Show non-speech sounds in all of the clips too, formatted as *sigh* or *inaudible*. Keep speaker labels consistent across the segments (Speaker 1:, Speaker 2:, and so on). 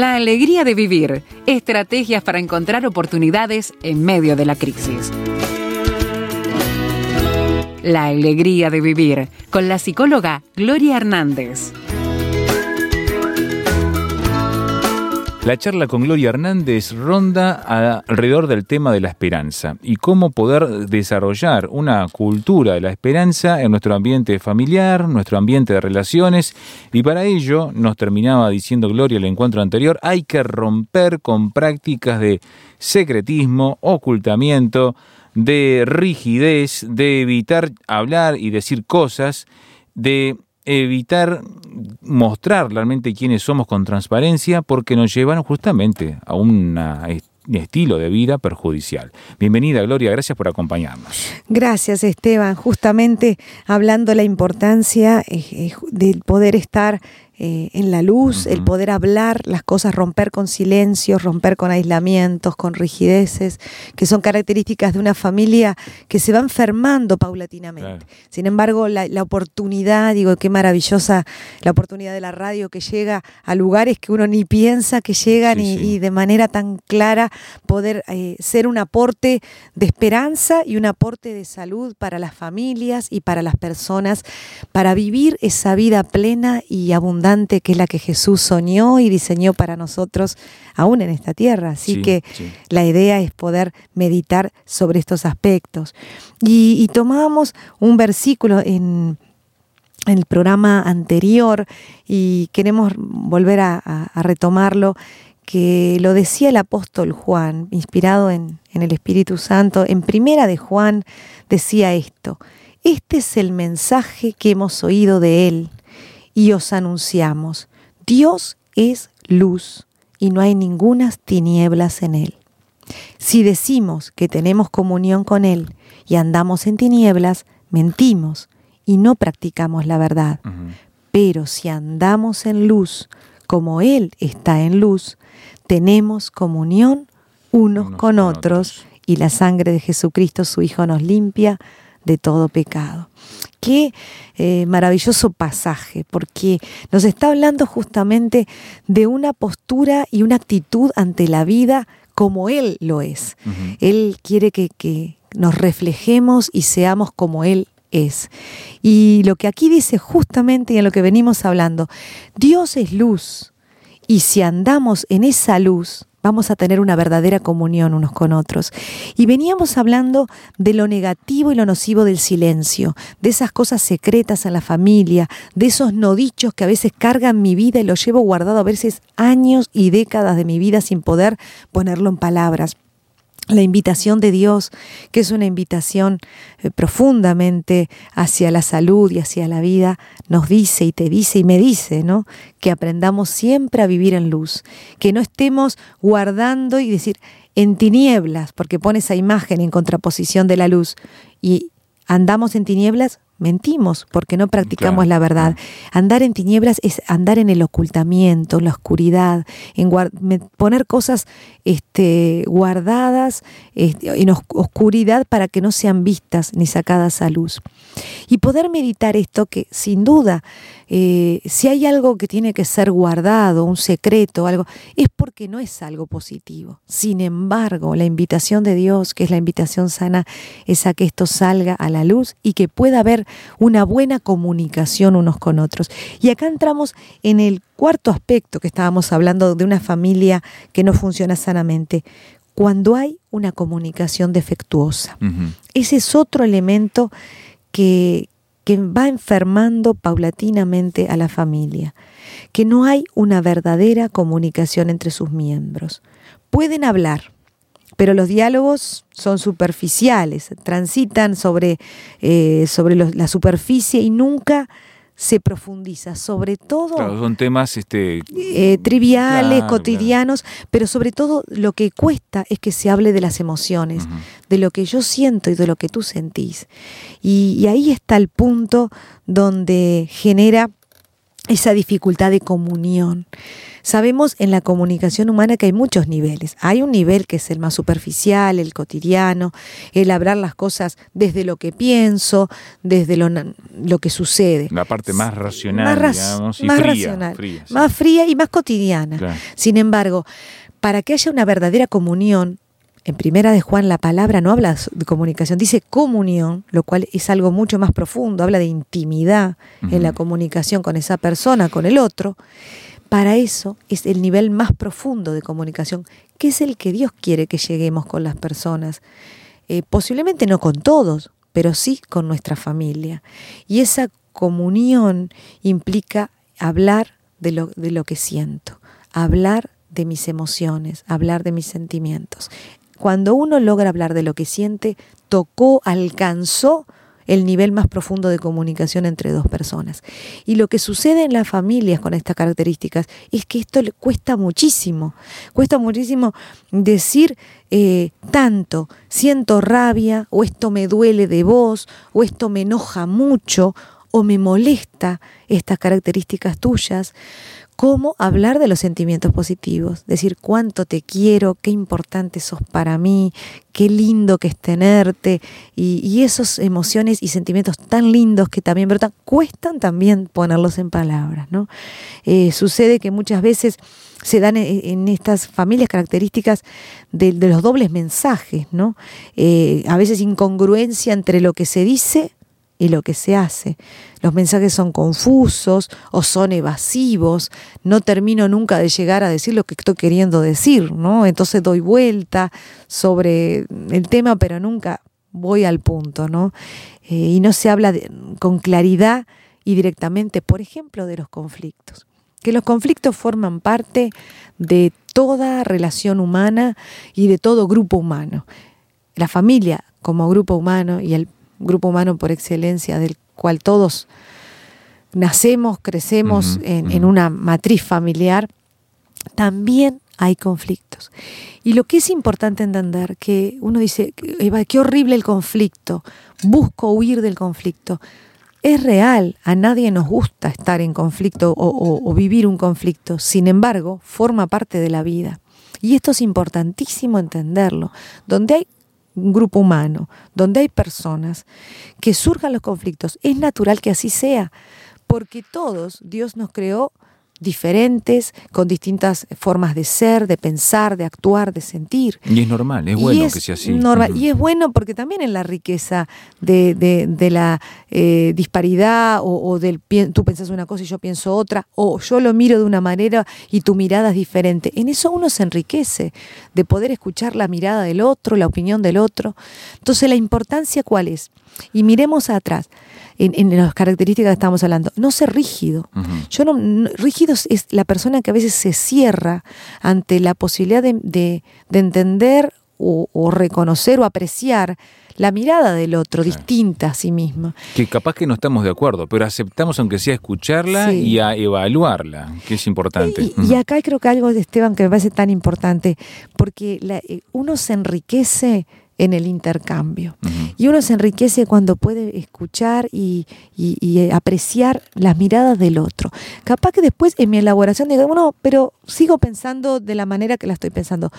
Speaker 1: La alegría de vivir. Estrategias para encontrar oportunidades en medio de la crisis. La alegría de vivir con la psicóloga Gloria Hernández.
Speaker 2: La charla con Gloria Hernández ronda alrededor del tema de la esperanza y cómo poder desarrollar una cultura de la esperanza en nuestro ambiente familiar, nuestro ambiente de relaciones. Y para ello, nos terminaba diciendo Gloria el encuentro anterior, hay que romper con prácticas de secretismo, ocultamiento, de rigidez, de evitar hablar y decir cosas, de evitar mostrar realmente quiénes somos con transparencia porque nos llevan justamente a un estilo de vida perjudicial. Bienvenida Gloria, gracias por acompañarnos.
Speaker 3: Gracias Esteban, justamente hablando de la importancia eh, eh, del poder estar eh, en la luz, el poder hablar las cosas, romper con silencios, romper con aislamientos, con rigideces, que son características de una familia que se va enfermando paulatinamente. Sin embargo, la, oportunidad, digo, qué maravillosa la oportunidad de la radio que llega a lugares que uno ni piensa que llegan y, de manera tan clara poder eh, ser un aporte de esperanza y un aporte de salud para las familias y para las personas, para vivir esa vida plena y abundante que es la que Jesús soñó y diseñó para nosotros aún en esta tierra. Así que la idea es poder meditar sobre estos aspectos. Y, tomábamos un versículo en el programa anterior y queremos volver a, retomarlo, que lo decía el apóstol Juan, inspirado en, en, el Espíritu Santo, en primera de Juan decía esto, este es el mensaje que hemos oído de él y os anunciamos, Dios es luz y no hay ningunas tinieblas en él. Si decimos que tenemos comunión con Él y andamos en tinieblas, mentimos y no practicamos la verdad. Pero si andamos en luz, como Él está en luz, tenemos comunión unos, con, otros, y la sangre de Jesucristo, su Hijo, nos limpia de todo pecado. Qué eh, maravilloso pasaje, porque nos está hablando justamente de una postura y una actitud ante la vida como Él lo es. Él quiere que, que nos reflejemos y seamos como Él es. Y lo que aquí dice justamente y en lo que venimos hablando, Dios es luz. Y si andamos en esa luz, vamos a tener una verdadera comunión unos con otros. Y veníamos hablando de lo negativo y lo nocivo del silencio, de esas cosas secretas en la familia, de esos no dichos que a veces cargan mi vida y lo llevo guardado a veces años y décadas de mi vida sin poder ponerlo en palabras la invitación de Dios, que es una invitación eh, profundamente hacia la salud y hacia la vida, nos dice y te dice y me dice, ¿no? Que aprendamos siempre a vivir en luz, que no estemos guardando y decir en tinieblas, porque pone esa imagen en contraposición de la luz y andamos en tinieblas, mentimos porque no practicamos la verdad. Andar en tinieblas es andar en el ocultamiento, en la oscuridad, en poner cosas este, guardadas este, en oscuridad para que no sean vistas ni sacadas a luz. Y poder meditar esto que sin duda, eh, si hay algo que tiene que ser guardado, un secreto, algo, es porque no es algo positivo. Sin embargo, la invitación de Dios, que es la invitación sana, es a que esto salga a la luz y que pueda haber una buena comunicación unos con otros. Y acá entramos en el cuarto aspecto que estábamos hablando de una familia que no funciona sanamente, cuando hay una comunicación defectuosa. Ese es otro elemento que, que va enfermando paulatinamente a la familia, que no hay una verdadera comunicación entre sus miembros. Pueden hablar, pero los diálogos son superficiales, transitan sobre, eh, sobre la superficie y nunca se profundiza, sobre todo...
Speaker 2: son temas este,
Speaker 3: eh, triviales, cotidianos, pero sobre todo lo que cuesta es que se hable de las emociones, de lo que yo siento y de lo que tú sentís. y ahí está el punto donde genera esa dificultad de comunión. Sabemos en la comunicación humana que hay muchos niveles. Hay un nivel que es el más superficial, el cotidiano, el hablar las cosas desde lo que pienso, desde lo, lo que sucede.
Speaker 2: La parte más racional,
Speaker 3: más,
Speaker 2: digamos, y
Speaker 3: más
Speaker 2: fría,
Speaker 3: racional,
Speaker 2: fría, sí.
Speaker 3: más fría y más cotidiana.
Speaker 2: Claro.
Speaker 3: Sin embargo, para que haya una verdadera comunión, en primera de Juan la palabra no habla de comunicación, dice comunión, lo cual es algo mucho más profundo, habla de intimidad en la comunicación con esa persona, con el otro. Para eso es el nivel más profundo de comunicación, que es el que Dios quiere que lleguemos con las personas. Eh, posiblemente no con todos, pero sí con nuestra familia. Y esa comunión implica hablar de lo, de lo que siento, hablar de mis emociones, hablar de mis sentimientos. Cuando uno logra hablar de lo que siente, tocó, alcanzó el nivel más profundo de comunicación entre dos personas. Y lo que sucede en las familias con estas características es que esto le cuesta muchísimo. Cuesta muchísimo decir eh, tanto, siento rabia, o esto me duele de vos, o esto me enoja mucho, o me molesta estas características tuyas, cómo hablar de los sentimientos positivos, decir cuánto te quiero, qué importante sos para mí, qué lindo que es tenerte, y, y esas emociones y sentimientos tan lindos que también. Cuestan también ponerlos en palabras, ¿no? Eh, sucede que muchas veces se dan en, en estas familias características de, de los dobles mensajes, ¿no? Eh, a veces incongruencia entre lo que se dice y lo que se hace. Los mensajes son confusos o son evasivos, no termino nunca de llegar a decir lo que estoy queriendo decir, ¿no? Entonces doy vuelta sobre el tema, pero nunca voy al punto, ¿no? Eh, y no se habla con claridad y directamente, por ejemplo, de los conflictos. Que los conflictos forman parte de toda relación humana y de todo grupo humano. La familia como grupo humano y el grupo humano por excelencia del cual todos nacemos, crecemos en, una matriz familiar, también hay conflictos. Y lo que es importante entender, que uno dice, Eva, qué horrible el conflicto, busco huir del conflicto. Es real, a nadie nos gusta estar en conflicto o, o- o vivir un conflicto, sin embargo, forma parte de la vida. Y esto es importantísimo entenderlo. Donde hay un grupo humano, donde hay personas, que surjan los conflictos, es natural que así sea, porque todos Dios nos creó diferentes, con distintas formas de ser, de pensar, de actuar, de sentir.
Speaker 2: Y es normal, es bueno
Speaker 3: es
Speaker 2: que sea así.
Speaker 3: normal. Y es bueno porque también en la riqueza de, de- de la eh, disparidad o, o del tú pensás una cosa y yo pienso otra, o yo lo miro de una manera y tu mirada es diferente. En eso uno se enriquece de poder escuchar la mirada del otro, la opinión del otro. Entonces, la importancia cuál es? Y miremos atrás, en, en las características que estamos hablando. No ser rígido. Yo no, no- rígido es- la persona que a veces se cierra ante la posibilidad de, de- de entender o, o reconocer o apreciar la mirada del otro, distinta a sí misma.
Speaker 2: Que capaz que no estamos de acuerdo, pero aceptamos aunque sea escucharla
Speaker 3: Sí.
Speaker 2: y a evaluarla, que es importante.
Speaker 3: Y acá creo que algo de Esteban que me parece tan importante, porque la- eh, uno se enriquece en el intercambio.
Speaker 2: Ujú.
Speaker 3: Y uno se enriquece cuando puede escuchar y, y- y, apreciar las miradas del otro. Capaz que después en mi elaboración digo, bueno, pero sigo pensando de la manera que la estoy pensando.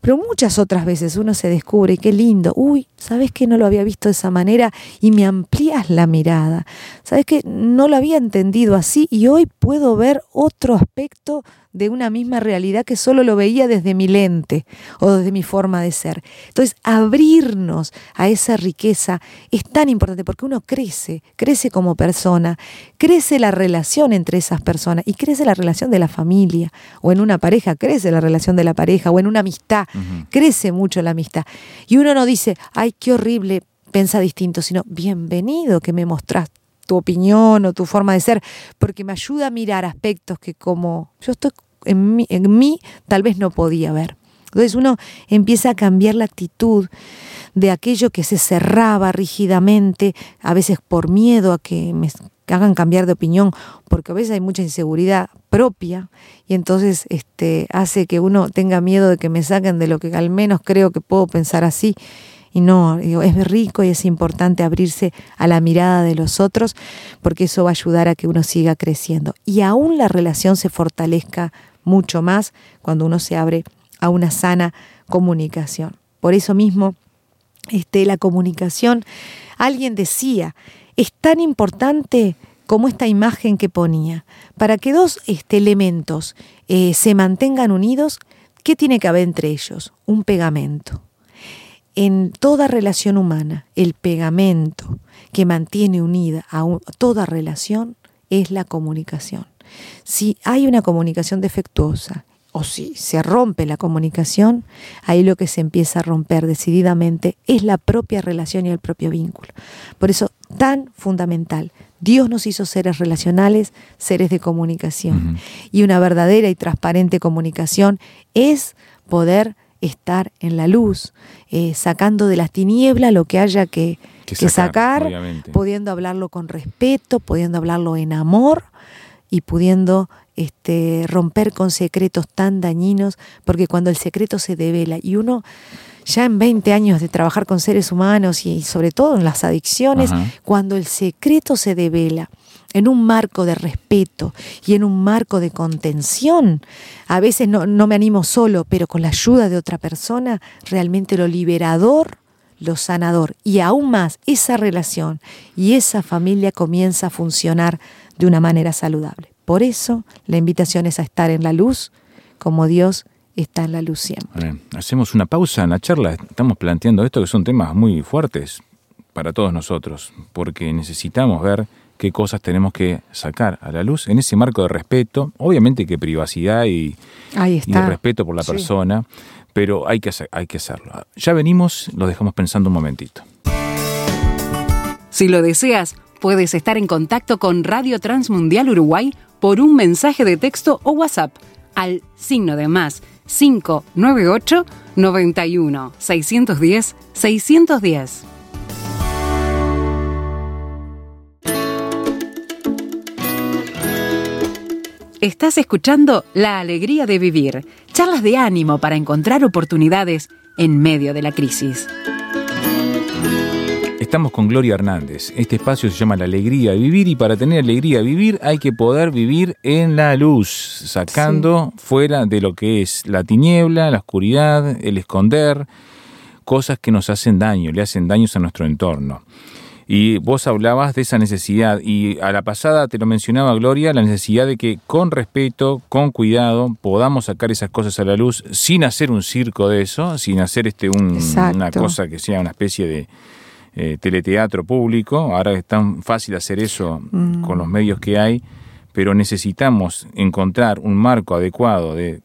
Speaker 3: Pero muchas otras veces uno se descubre, qué lindo, uy, ¿sabes que no lo había visto de esa manera? Y me amplías la mirada. ¿Sabes que no lo había entendido así? Y hoy puedo ver otro aspecto de una misma realidad que solo lo veía desde mi lente o desde mi forma de ser. Entonces, abrirnos a esa riqueza es tan importante porque uno crece, crece como persona, crece la relación entre esas personas y crece la relación de la familia o en una pareja, crece la relación de la pareja o en una amistad, crece mucho la amistad. Y uno no dice, ay, qué horrible, piensa distinto, sino, bienvenido que me mostrás tu opinión o tu forma de ser, porque me ayuda a mirar aspectos que como yo estoy en mí, en mí tal vez no podía ver. Entonces uno empieza a cambiar la actitud de aquello que se cerraba rígidamente, a veces por miedo a que me hagan cambiar de opinión, porque a veces hay mucha inseguridad propia y entonces este, hace que uno tenga miedo de que me saquen de lo que al menos creo que puedo pensar así Y no, es rico y es importante abrirse a la mirada de los otros porque eso va a ayudar a que uno siga creciendo. Y aún la relación se fortalezca mucho más cuando uno se abre a una sana comunicación. Por eso mismo, este, la comunicación, alguien decía, es tan importante como esta imagen que ponía. Para que dos este, elementos eh, se mantengan unidos, ¿qué tiene que haber entre ellos? Un pegamento. En toda relación humana, el pegamento que mantiene unida a toda relación es la comunicación. Si hay una comunicación defectuosa o si se rompe la comunicación, ahí lo que se empieza a romper decididamente es la propia relación y el propio vínculo. Por eso, tan fundamental Dios nos hizo seres relacionales, seres de comunicación. Y una verdadera y transparente comunicación es poder estar en la luz, eh, sacando de las tinieblas lo que haya que, sacar, pudiendo hablarlo con respeto, pudiendo hablarlo en amor y pudiendo este, romper con secretos tan dañinos, porque cuando el secreto se devela y uno ya en 20 años de trabajar con seres humanos y sobre todo en las adicciones, cuando el secreto se devela en un marco de respeto y en un marco de contención, a veces no, me animo solo, pero con la ayuda de otra persona, realmente lo liberador lo sanador y aún más esa relación y esa familia comienza a funcionar de una manera saludable. Por eso la invitación es a estar en la luz como Dios está en la luz siempre.
Speaker 2: hacemos una pausa en la charla. Estamos planteando esto que son temas muy fuertes para todos nosotros, porque necesitamos ver qué cosas tenemos que sacar a la luz en ese marco de respeto, obviamente que privacidad y, respeto por la persona, pero hay que, hay que hacerlo. Ya venimos, lo dejamos pensando un momentito.
Speaker 1: Si lo deseas, puedes estar en contacto con Radio Transmundial Uruguay por un mensaje de texto o WhatsApp al signo de más 598 91 610 610. Estás escuchando La Alegría de Vivir, charlas de ánimo para encontrar oportunidades en medio de la crisis.
Speaker 2: Estamos con Gloria Hernández. Este espacio se llama La Alegría de Vivir y para tener alegría de vivir hay que poder vivir en la luz, sacando fuera de lo que es la tiniebla, la oscuridad, el esconder, cosas que nos hacen daño, le hacen daños a nuestro entorno. Y vos hablabas de esa necesidad. Y a la pasada te lo mencionaba Gloria, la necesidad de que con respeto, con cuidado, podamos sacar esas cosas a la luz sin hacer un circo de eso, sin hacer este una cosa que sea una especie de eh, teleteatro público, ahora es tan fácil hacer eso mm. con los medios que hay, pero necesitamos encontrar un marco adecuado de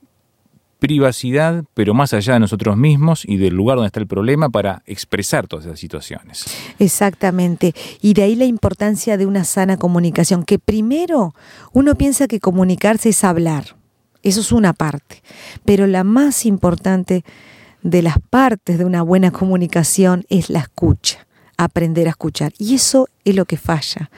Speaker 2: privacidad, pero más allá de nosotros mismos y del lugar donde está el problema para expresar todas esas situaciones.
Speaker 3: Exactamente. Y de ahí la importancia de una sana comunicación, que primero uno piensa que comunicarse es hablar. Eso es una parte. Pero la más importante de las partes de una buena comunicación es la escucha aprender a escuchar. Y eso es lo que falla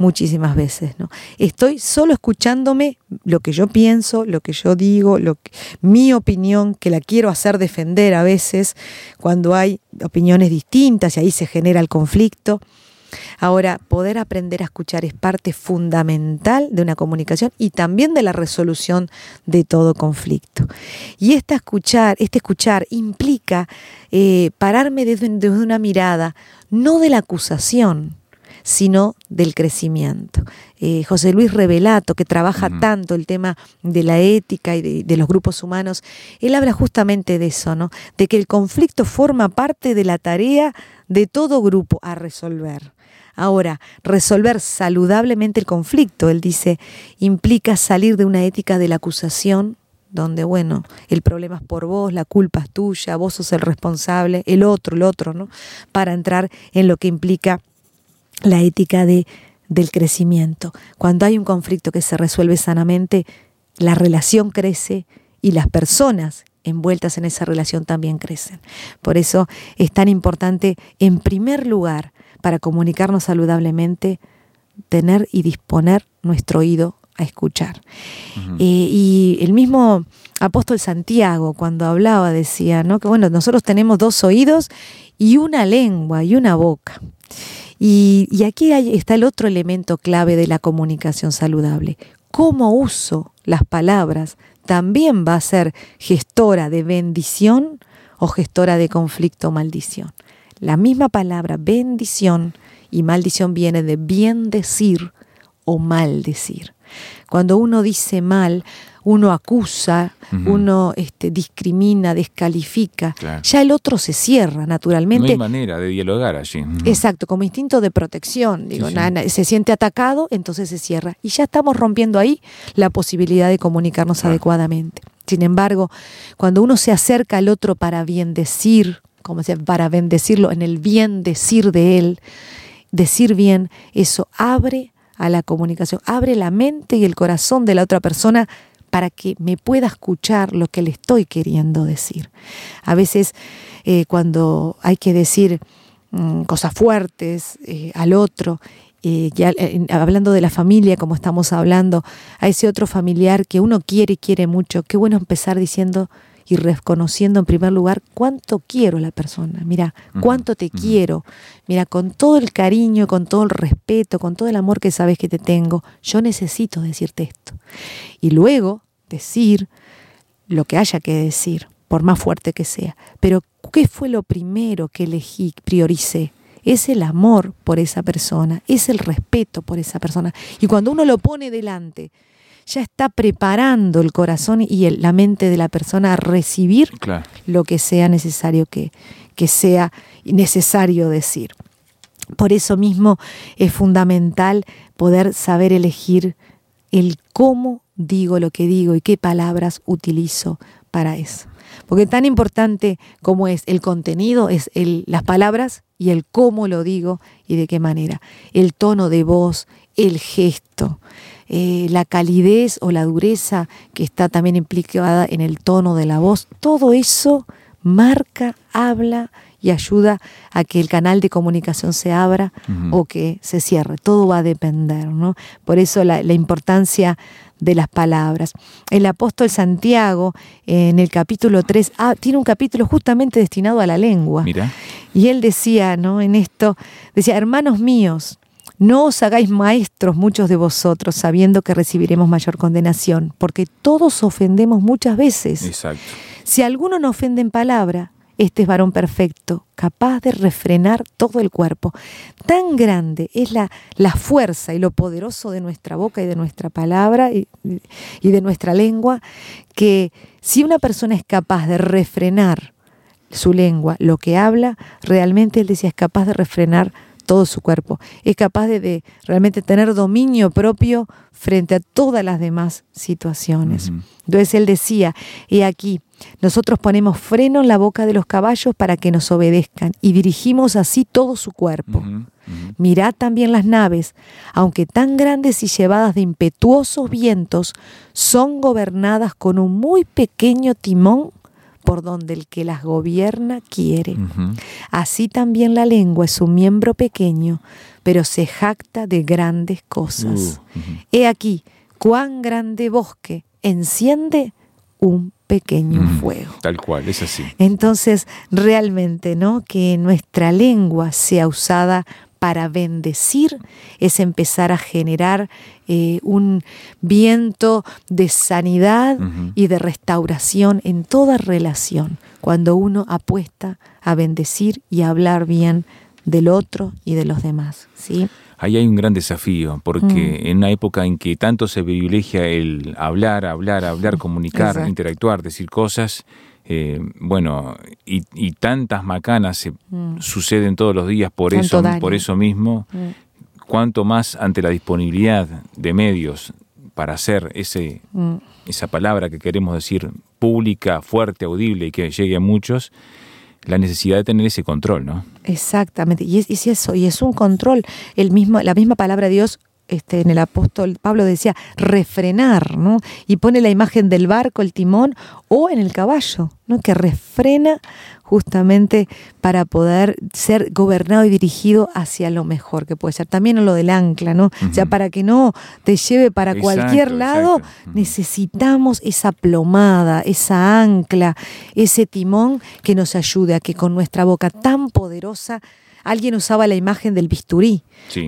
Speaker 3: muchísimas veces, ¿no? Estoy solo escuchándome lo que yo pienso, lo que yo digo, lo mi opinión, que la quiero hacer defender a veces cuando hay opiniones distintas y ahí se genera el conflicto. Ahora, poder aprender a escuchar es parte fundamental de una comunicación y también de la resolución de todo conflicto. Y este escuchar, este escuchar implica eh, pararme desde, una mirada, no de la acusación, sino del crecimiento. Eh, José Luis Revelato, que trabaja tanto el tema de la ética y de, de, los grupos humanos, él habla justamente de eso, ¿no? De que el conflicto forma parte de la tarea de todo grupo a resolver. Ahora, resolver saludablemente el conflicto, él dice, implica salir de una ética de la acusación, donde, bueno, el problema es por vos, la culpa es tuya, vos sos el responsable, el otro, el otro, ¿no? Para entrar en lo que implica la ética de, del crecimiento. Cuando hay un conflicto que se resuelve sanamente, la relación crece y las personas envueltas en esa relación también crecen. Por eso es tan importante, en primer lugar, para comunicarnos saludablemente, tener y disponer nuestro oído a escuchar. Eh, y el mismo apóstol Santiago, cuando hablaba, decía, ¿no? Que bueno, nosotros tenemos dos oídos y una lengua y una boca. Y, aquí está el otro elemento clave de la comunicación saludable. ¿Cómo uso las palabras? También va a ser gestora de bendición o gestora de conflicto o maldición. La misma palabra bendición y maldición viene de bien decir o mal decir. Cuando uno dice mal, uno acusa, uno este, discrimina, descalifica, ya el otro se cierra naturalmente. No
Speaker 2: hay manera de dialogar allí.
Speaker 3: Exacto, como instinto de protección. Digo, se siente atacado, entonces se cierra. Y ya estamos rompiendo ahí la posibilidad de comunicarnos adecuadamente. Sin embargo, cuando uno se acerca al otro para bien decir, como sea, para bendecirlo en el bien decir de él, decir bien, eso abre a la comunicación, abre la mente y el corazón de la otra persona para que me pueda escuchar lo que le estoy queriendo decir. A veces eh, cuando hay que decir mm, cosas fuertes eh, al otro, eh, ya, hablando de la familia, como estamos hablando, a ese otro familiar que uno quiere y quiere mucho, qué bueno empezar diciendo y reconociendo en primer lugar cuánto quiero a la persona. Mira, cuánto te quiero. Mira, con todo el cariño, con todo el respeto, con todo el amor que sabes que te tengo, yo necesito decirte esto. Y luego decir lo que haya que decir, por más fuerte que sea. Pero, ¿qué fue lo primero que elegí, prioricé? Es el amor por esa persona, es el respeto por esa persona. Y cuando uno lo pone delante, ya está preparando el corazón y la mente de la persona a recibir lo que sea necesario que, que sea necesario decir. Por eso mismo es fundamental poder saber elegir el cómo digo lo que digo y qué palabras utilizo para eso. Porque tan importante como es el contenido, es el, las palabras y el cómo lo digo y de qué manera. El tono de voz, el gesto. Eh, la calidez o la dureza que está también implicada en el tono de la voz, todo eso marca, habla y ayuda a que el canal de comunicación se abra o que se cierre. Todo va a depender, ¿no? Por eso la, importancia de las palabras. El apóstol Santiago, en el capítulo 3, ah, tiene un capítulo justamente destinado a la lengua. Y él decía, ¿no? En esto, decía, hermanos míos, no os hagáis maestros muchos de vosotros, sabiendo que recibiremos mayor condenación, porque todos ofendemos muchas veces.
Speaker 2: Exacto.
Speaker 3: Si alguno no ofende en palabra, este es varón perfecto, capaz de refrenar todo el cuerpo. Tan grande es la, la fuerza y lo poderoso de nuestra boca y de nuestra palabra y, y de nuestra lengua, que si una persona es capaz de refrenar su lengua, lo que habla, realmente él decía es capaz de refrenar todo su cuerpo. Es capaz de, realmente tener dominio propio frente a todas las demás situaciones. Entonces él decía, he aquí, nosotros ponemos freno en la boca de los caballos para que nos obedezcan y dirigimos así todo su cuerpo. Mirad también las naves, aunque tan grandes y llevadas de impetuosos vientos, son gobernadas con un muy pequeño timón por donde el que las gobierna quiere. Así también la lengua es un miembro pequeño, pero se jacta de grandes cosas. Uh, He aquí cuán grande bosque enciende un pequeño fuego.
Speaker 2: Tal cual, es así.
Speaker 3: Entonces, realmente, ¿no? Que nuestra lengua sea usada para bendecir es empezar a generar eh, un viento de sanidad y de restauración en toda relación, cuando uno apuesta a bendecir y a hablar bien del otro y de los demás. ¿sí?
Speaker 2: Ahí hay un gran desafío, porque mm. en una época en que tanto se privilegia el hablar, hablar, hablar, *laughs* comunicar, interactuar, decir cosas, eh, bueno, y, tantas macanas se mm. suceden todos los días por eso, por eso mismo, mm. cuanto más ante la disponibilidad de medios para hacer ese, mm. esa palabra que queremos decir pública, fuerte, audible y que llegue a muchos, la necesidad de tener ese control, ¿no?
Speaker 3: Exactamente, y es, y es eso, y es un control. El mismo, la misma palabra de Dios este, en el apóstol Pablo decía refrenar, ¿no? Y pone la imagen del barco, el timón, o en el caballo, ¿no? Que refrena justamente para poder ser gobernado y dirigido hacia lo mejor que puede ser. También en lo del ancla, ¿no? O sea, para que no te lleve para cualquier lado, necesitamos esa plomada, esa ancla, ese timón que nos ayude a que con nuestra boca tan poderosa, alguien usaba la imagen del bisturí.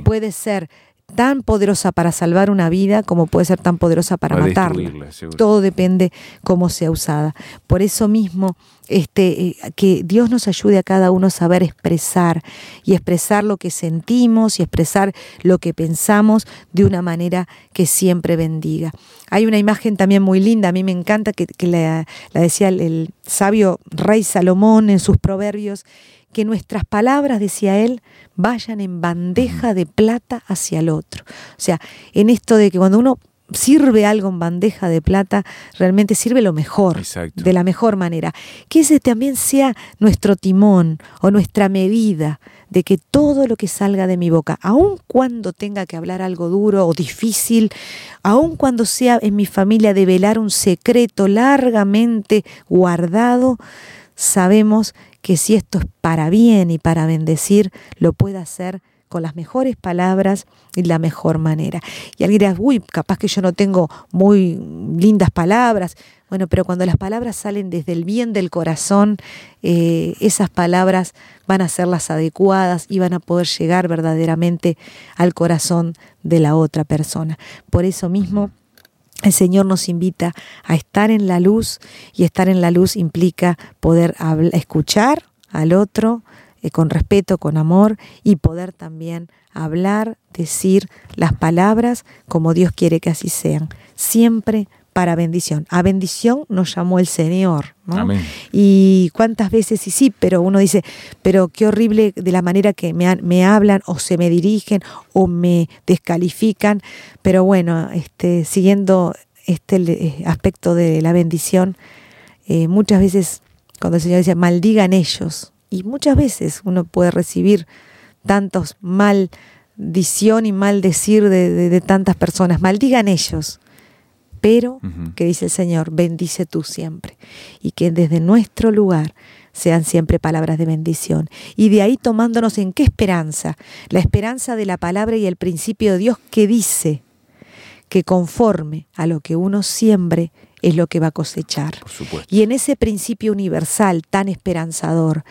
Speaker 3: Puede ser tan poderosa para salvar una vida como puede ser tan poderosa para matarla. Todo depende cómo sea usada. Por eso mismo, este, eh, que Dios nos ayude a cada uno a saber expresar y expresar lo que sentimos y expresar lo que pensamos de una manera que siempre bendiga. Hay una imagen también muy linda, a mí me encanta que, la, decía el sabio rey Salomón en sus proverbios, que nuestras palabras, decía él, vayan en bandeja de plata hacia el otro. O sea, en esto de que cuando uno sirve algo en bandeja de plata, realmente sirve lo mejor, de la mejor manera. Que ese también sea nuestro timón o nuestra medida de que todo lo que salga de mi boca, aun cuando tenga que hablar algo duro o difícil, aun cuando sea en mi familia de velar un secreto largamente guardado, sabemos que si esto es para bien y para bendecir, lo pueda hacer con las mejores palabras y la mejor manera. Y alguien dirá, uy, capaz que yo no tengo muy lindas palabras. Bueno, pero cuando las palabras salen desde el bien del corazón, eh, esas palabras van a ser las adecuadas y van a poder llegar verdaderamente al corazón de la otra persona. Por eso mismo, el Señor nos invita a estar en la luz y estar en la luz implica poder escuchar al otro eh, con respeto, con amor y poder también hablar, decir las palabras como Dios quiere que así sean. Siempre para bendición. A bendición nos llamó el Señor. Y cuántas veces, y sí, pero uno dice, pero qué horrible de la manera que me, me hablan o se me dirigen o me descalifican. Pero bueno, este, siguiendo este eh, aspecto de la bendición, eh, muchas veces cuando el Señor dice, maldigan ellos, y muchas veces uno puede recibir tantos maldición y maldecir de, de tantas personas, maldigan ellos pero que dice el Señor, bendice tú siempre. Y que desde nuestro lugar sean siempre palabras de bendición. Y de ahí tomándonos en qué esperanza, la esperanza de la palabra y el principio de Dios que dice que conforme a lo que uno siembre es lo que va a cosechar. y en ese principio universal tan esperanzador,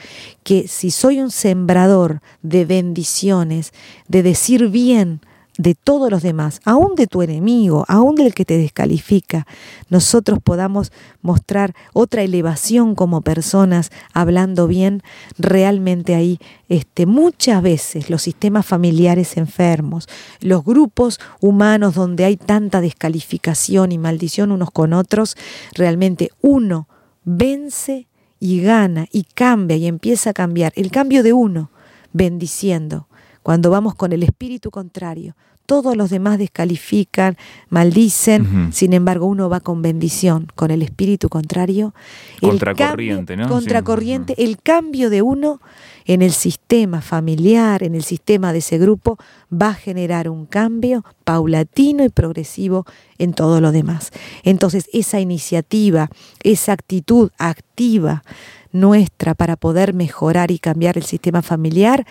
Speaker 3: que si soy un sembrador de bendiciones, de decir bien, de todos los demás, aún de tu enemigo, aún del que te descalifica, nosotros podamos mostrar otra elevación como personas, hablando bien, realmente ahí este, muchas veces los sistemas familiares enfermos, los grupos humanos donde hay tanta descalificación y maldición unos con otros, realmente uno vence y gana y cambia y empieza a cambiar. El cambio de uno, bendiciendo, cuando vamos con el espíritu contrario, todos los demás descalifican, maldicen, sin embargo uno va con bendición, con el espíritu contrario.
Speaker 2: Contracorriente, ¿no?
Speaker 3: Contracorriente, el cambio de uno en el sistema familiar, en el sistema de ese grupo, va a generar un cambio paulatino y progresivo en todo lo demás. Entonces, esa iniciativa, esa actitud activa nuestra para poder mejorar y cambiar el sistema familiar,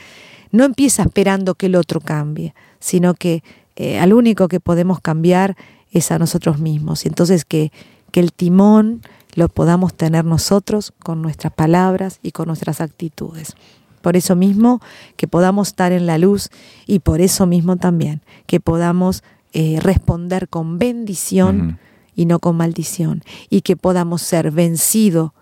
Speaker 3: no empieza esperando que el otro cambie, sino que eh, al único que podemos cambiar es a nosotros mismos. Y entonces que, que el timón lo podamos tener nosotros con nuestras palabras y con nuestras actitudes. Por eso mismo que podamos estar en la luz y por eso mismo también que podamos eh, responder con bendición y no con maldición y que podamos ser vencidos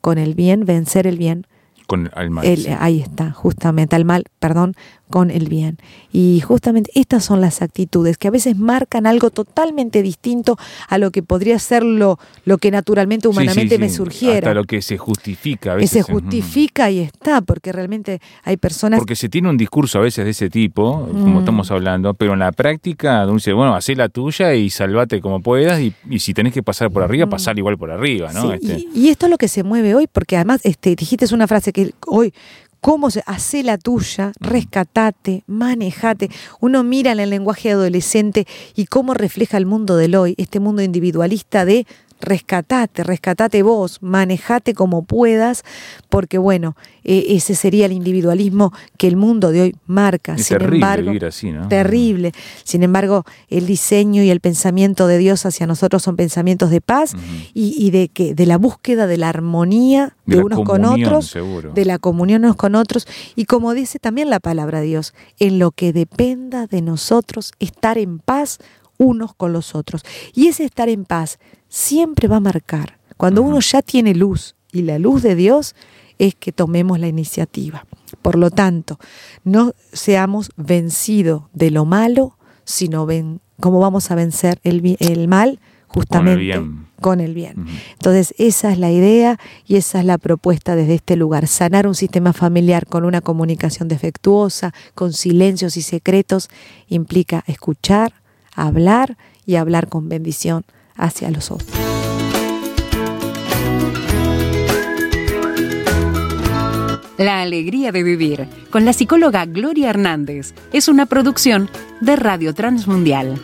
Speaker 3: con el bien, vencer el bien
Speaker 2: con el mal.
Speaker 3: Ahí está, justamente, al mal, perdón, con el bien. Y justamente estas son las actitudes que a veces marcan algo totalmente distinto a lo que podría ser lo, que naturalmente, humanamente me surgiera.
Speaker 2: Hasta lo que se justifica a veces.
Speaker 3: Que se justifica y está, porque realmente hay personas...
Speaker 2: Porque se tiene un discurso a veces de ese tipo, como mm. estamos hablando, pero en la práctica dice, bueno, hacé la tuya y salvate como puedas y, si tenés que pasar por arriba, mm. pasar igual por arriba, ¿no?
Speaker 3: Este. Y, y, esto es lo que se mueve hoy, porque además este, dijiste una frase que hoy cómo se hace la tuya, rescatate, manejate. Uno mira en el lenguaje adolescente y cómo refleja el mundo del hoy, este mundo individualista de rescatate, rescatate vos, manejate como puedas, porque bueno, eh, ese sería el individualismo que el mundo de hoy marca.
Speaker 2: Es terrible vivir así, ¿no?
Speaker 3: Terrible. Sin embargo, el diseño y el pensamiento de Dios hacia nosotros son pensamientos de paz y, de que de la búsqueda de la armonía de, unos con otros, de la comunión unos con otros, y como dice también la palabra de Dios, en lo que dependa de nosotros, estar en paz unos con los otros. Y ese estar en paz siempre va a marcar. Cuando uno ya tiene luz y la luz de Dios es que tomemos la iniciativa. Por lo tanto, no seamos vencidos de lo malo, sino ven cómo vamos a vencer el, el mal justamente con el bien. Entonces, esa es la idea y esa es la propuesta desde este lugar. Sanar un sistema familiar con una comunicación defectuosa, con silencios y secretos, implica escuchar, hablar y hablar con bendición hacia los otros.
Speaker 1: La alegría de vivir con la psicóloga Gloria Hernández es una producción de Radio Transmundial.